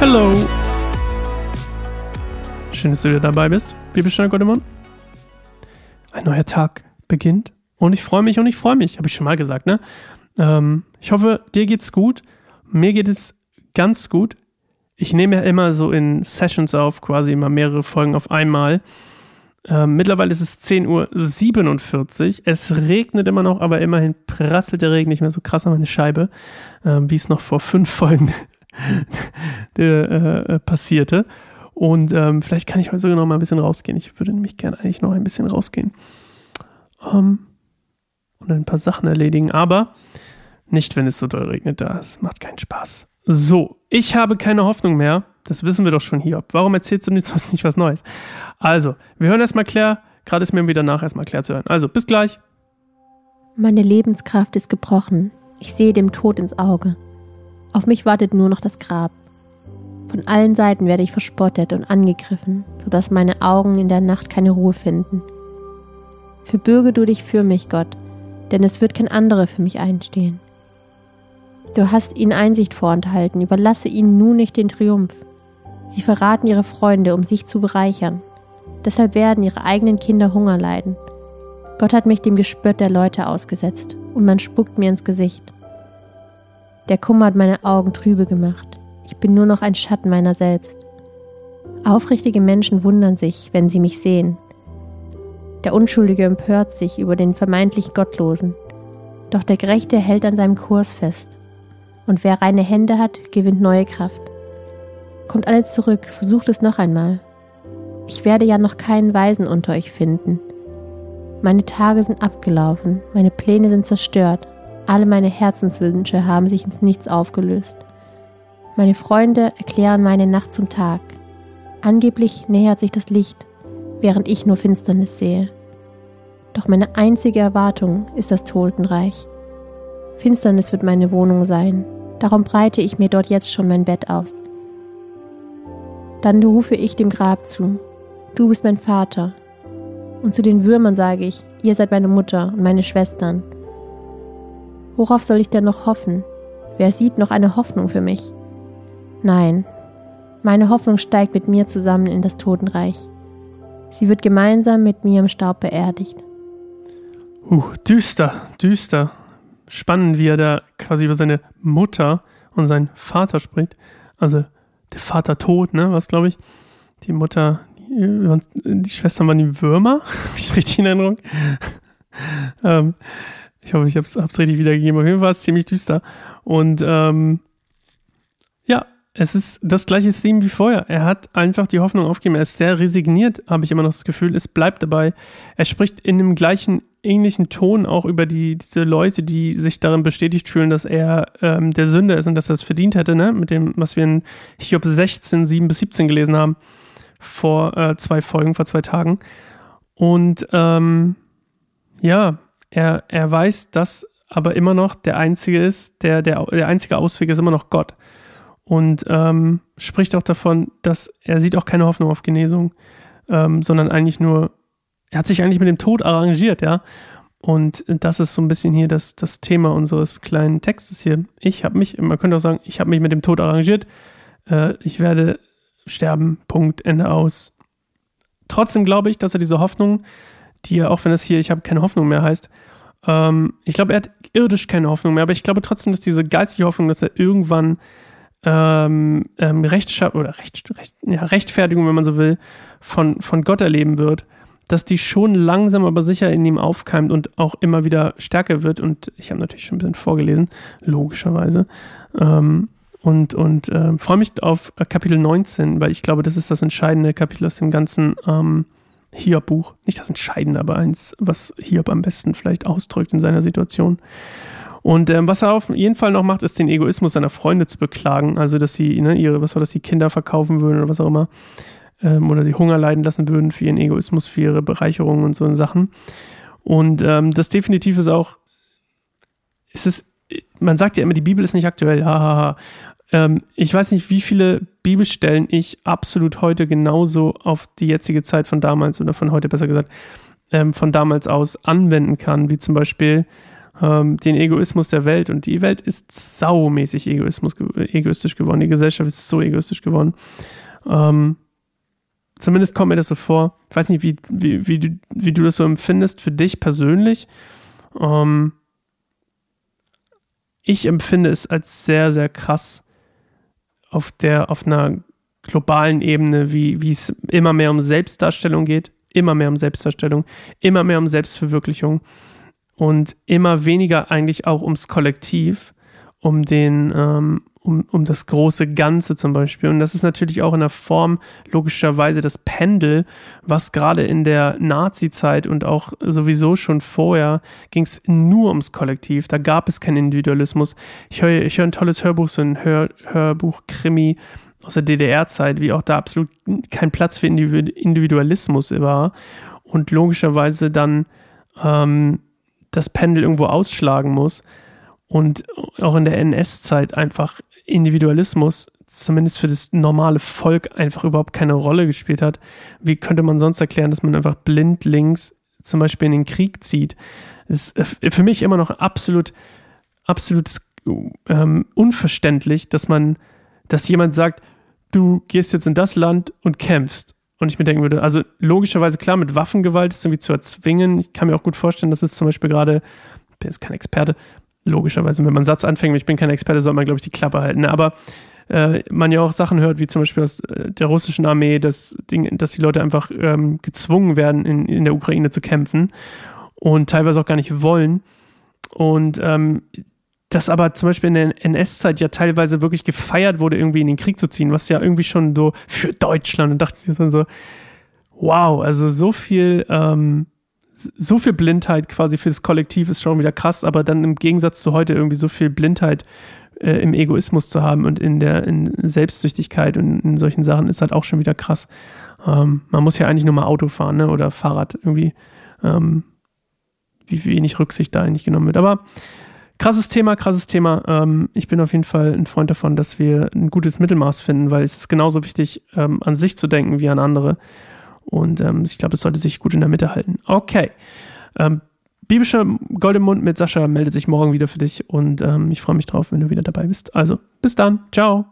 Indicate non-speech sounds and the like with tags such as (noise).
Hallo. Schön, dass du wieder dabei bist, Bibelstunde Gottesmann. Ein neuer Tag beginnt und ich freue mich und ich freue mich, habe ich schon mal gesagt, ne? Ähm, ich hoffe, dir geht's gut. Mir geht es ganz gut. Ich nehme ja immer so in Sessions auf, quasi immer mehrere Folgen auf einmal. Ähm, mittlerweile ist es 10.47 Uhr. Es regnet immer noch, aber immerhin prasselt der Regen nicht mehr so krass an meine Scheibe, äh, wie es noch vor fünf (laughs) Folgen äh, äh, passierte. Und ähm, vielleicht kann ich heute sogar noch mal ein bisschen rausgehen. Ich würde nämlich gerne eigentlich noch ein bisschen rausgehen. Ähm, und ein paar Sachen erledigen. Aber nicht, wenn es so doll regnet. Das macht keinen Spaß. So, ich habe keine Hoffnung mehr. Das wissen wir doch schon hier. Warum erzählst du was, nicht was Neues? Also, wir hören erstmal Claire. Gerade ist mir wieder nach, erstmal Claire zu hören. Also, bis gleich. Meine Lebenskraft ist gebrochen. Ich sehe dem Tod ins Auge. Auf mich wartet nur noch das Grab. Von allen Seiten werde ich verspottet und angegriffen, sodass meine Augen in der Nacht keine Ruhe finden. Verbürge du dich für mich, Gott, denn es wird kein anderer für mich einstehen. Du hast ihnen Einsicht vorenthalten, überlasse ihnen nun nicht den Triumph. Sie verraten ihre Freunde, um sich zu bereichern. Deshalb werden ihre eigenen Kinder Hunger leiden. Gott hat mich dem Gespött der Leute ausgesetzt, und man spuckt mir ins Gesicht. Der Kummer hat meine Augen trübe gemacht. Ich bin nur noch ein Schatten meiner selbst. Aufrichtige Menschen wundern sich, wenn sie mich sehen. Der Unschuldige empört sich über den vermeintlich Gottlosen. Doch der Gerechte hält an seinem Kurs fest. Und wer reine Hände hat, gewinnt neue Kraft. Kommt alle zurück, versucht es noch einmal. Ich werde ja noch keinen Weisen unter euch finden. Meine Tage sind abgelaufen, meine Pläne sind zerstört, alle meine Herzenswünsche haben sich ins Nichts aufgelöst. Meine Freunde erklären meine Nacht zum Tag. Angeblich nähert sich das Licht, während ich nur Finsternis sehe. Doch meine einzige Erwartung ist das Totenreich. Finsternis wird meine Wohnung sein, darum breite ich mir dort jetzt schon mein Bett aus. Dann rufe ich dem Grab zu, du bist mein Vater. Und zu den Würmern sage ich, ihr seid meine Mutter und meine Schwestern. Worauf soll ich denn noch hoffen? Wer sieht noch eine Hoffnung für mich? Nein, meine Hoffnung steigt mit mir zusammen in das Totenreich. Sie wird gemeinsam mit mir im Staub beerdigt. Uh, düster, düster. Spannend, wie er da quasi über seine Mutter und seinen Vater spricht. Also der Vater tot, ne, was glaube ich. Die Mutter, die, die Schwestern waren die Würmer. (laughs) Habe ich richtig in Erinnerung? (laughs) ähm, ich hoffe, ich habe es richtig wiedergegeben. Auf jeden Fall ist es ziemlich düster. Und ähm, es ist das gleiche Theme wie vorher. Er hat einfach die Hoffnung aufgegeben. Er ist sehr resigniert, habe ich immer noch das Gefühl. Es bleibt dabei. Er spricht in dem gleichen ähnlichen Ton auch über die, diese Leute, die sich darin bestätigt fühlen, dass er ähm, der Sünder ist und dass er es verdient hätte, ne? Mit dem, was wir in Hiob 16, 7 bis 17 gelesen haben. Vor äh, zwei Folgen, vor zwei Tagen. Und ähm, ja, er, er weiß, dass aber immer noch der einzige ist, der, der, der einzige Ausweg ist immer noch Gott. Und ähm, spricht auch davon, dass er sieht auch keine Hoffnung auf Genesung, ähm, sondern eigentlich nur, er hat sich eigentlich mit dem Tod arrangiert, ja. Und das ist so ein bisschen hier das, das Thema unseres kleinen Textes hier. Ich habe mich, man könnte auch sagen, ich habe mich mit dem Tod arrangiert. Äh, ich werde sterben, Punkt, Ende aus. Trotzdem glaube ich, dass er diese Hoffnung, die er, auch wenn es hier, ich habe keine Hoffnung mehr heißt, ähm, ich glaube, er hat irdisch keine Hoffnung mehr, aber ich glaube trotzdem, dass diese geistige Hoffnung, dass er irgendwann ähm, ähm, Rechtschaff oder Recht, Recht, ja, Rechtfertigung, wenn man so will, von, von Gott erleben wird, dass die schon langsam aber sicher in ihm aufkeimt und auch immer wieder stärker wird. Und ich habe natürlich schon ein bisschen vorgelesen, logischerweise. Ähm, und und äh, freue mich auf Kapitel 19, weil ich glaube, das ist das entscheidende Kapitel aus dem ganzen ähm, Hiob-Buch. Nicht das entscheidende, aber eins, was Hiob am besten vielleicht ausdrückt in seiner Situation. Und ähm, was er auf jeden Fall noch macht, ist den Egoismus seiner Freunde zu beklagen. Also, dass sie ne, ihre, was war das, die Kinder verkaufen würden oder was auch immer. Ähm, oder sie Hunger leiden lassen würden für ihren Egoismus, für ihre Bereicherung und so Sachen. Und ähm, das definitiv ist auch, es ist, man sagt ja immer, die Bibel ist nicht aktuell, hahaha. Ähm, ich weiß nicht, wie viele Bibelstellen ich absolut heute genauso auf die jetzige Zeit von damals oder von heute besser gesagt ähm, von damals aus anwenden kann, wie zum Beispiel ähm, den Egoismus der Welt. Und die Welt ist saumäßig Egoismus, egoistisch geworden. Die Gesellschaft ist so egoistisch geworden. Ähm, zumindest kommt mir das so vor. Ich weiß nicht, wie, wie, wie, du, wie du das so empfindest für dich persönlich. Ähm, ich empfinde es als sehr, sehr krass auf der, auf einer globalen Ebene, wie, wie es immer mehr um Selbstdarstellung geht, immer mehr um Selbstdarstellung, immer mehr um Selbstverwirklichung und immer weniger eigentlich auch ums Kollektiv, um den, ähm, um, um das große Ganze zum Beispiel. Und das ist natürlich auch in der Form logischerweise das Pendel, was gerade in der Nazi-Zeit und auch sowieso schon vorher ging es nur ums Kollektiv. Da gab es keinen Individualismus. Ich höre ich hör ein tolles Hörbuch, so ein Hör, Hörbuch-Krimi aus der DDR-Zeit, wie auch da absolut kein Platz für Individualismus war. Und logischerweise dann ähm, das Pendel irgendwo ausschlagen muss und auch in der NS-Zeit einfach Individualismus zumindest für das normale Volk einfach überhaupt keine Rolle gespielt hat. Wie könnte man sonst erklären, dass man einfach blindlings zum Beispiel in den Krieg zieht? Das ist für mich immer noch absolut, absolut ähm, unverständlich, dass man, dass jemand sagt, du gehst jetzt in das Land und kämpfst. Und ich mir denken würde, also logischerweise klar, mit Waffengewalt ist irgendwie zu erzwingen. Ich kann mir auch gut vorstellen, dass es zum Beispiel gerade, ich bin jetzt kein Experte, logischerweise, wenn man einen Satz anfängt, ich bin kein Experte, soll man, glaube ich, die Klappe halten. Aber äh, man ja auch Sachen hört, wie zum Beispiel aus äh, der russischen Armee, dass, dass die Leute einfach ähm, gezwungen werden, in, in der Ukraine zu kämpfen und teilweise auch gar nicht wollen. Und ähm, das aber zum Beispiel in der NS-Zeit ja teilweise wirklich gefeiert wurde, irgendwie in den Krieg zu ziehen, was ja irgendwie schon so für Deutschland und dachte ich so, wow, also so viel, ähm, so viel Blindheit quasi für das Kollektiv ist schon wieder krass, aber dann im Gegensatz zu heute irgendwie so viel Blindheit äh, im Egoismus zu haben und in der in Selbstsüchtigkeit und in solchen Sachen ist halt auch schon wieder krass. Ähm, man muss ja eigentlich nur mal Auto fahren ne? oder Fahrrad irgendwie, ähm, wie wenig Rücksicht da eigentlich genommen wird. Aber krasses Thema, krasses Thema. Ähm, ich bin auf jeden Fall ein Freund davon, dass wir ein gutes Mittelmaß finden, weil es ist genauso wichtig, ähm, an sich zu denken wie an andere. Und ähm, ich glaube, es sollte sich gut in der Mitte halten. Okay. Ähm, Biblischer Gold im Mund mit Sascha meldet sich morgen wieder für dich und ähm, ich freue mich drauf, wenn du wieder dabei bist. Also, bis dann. Ciao.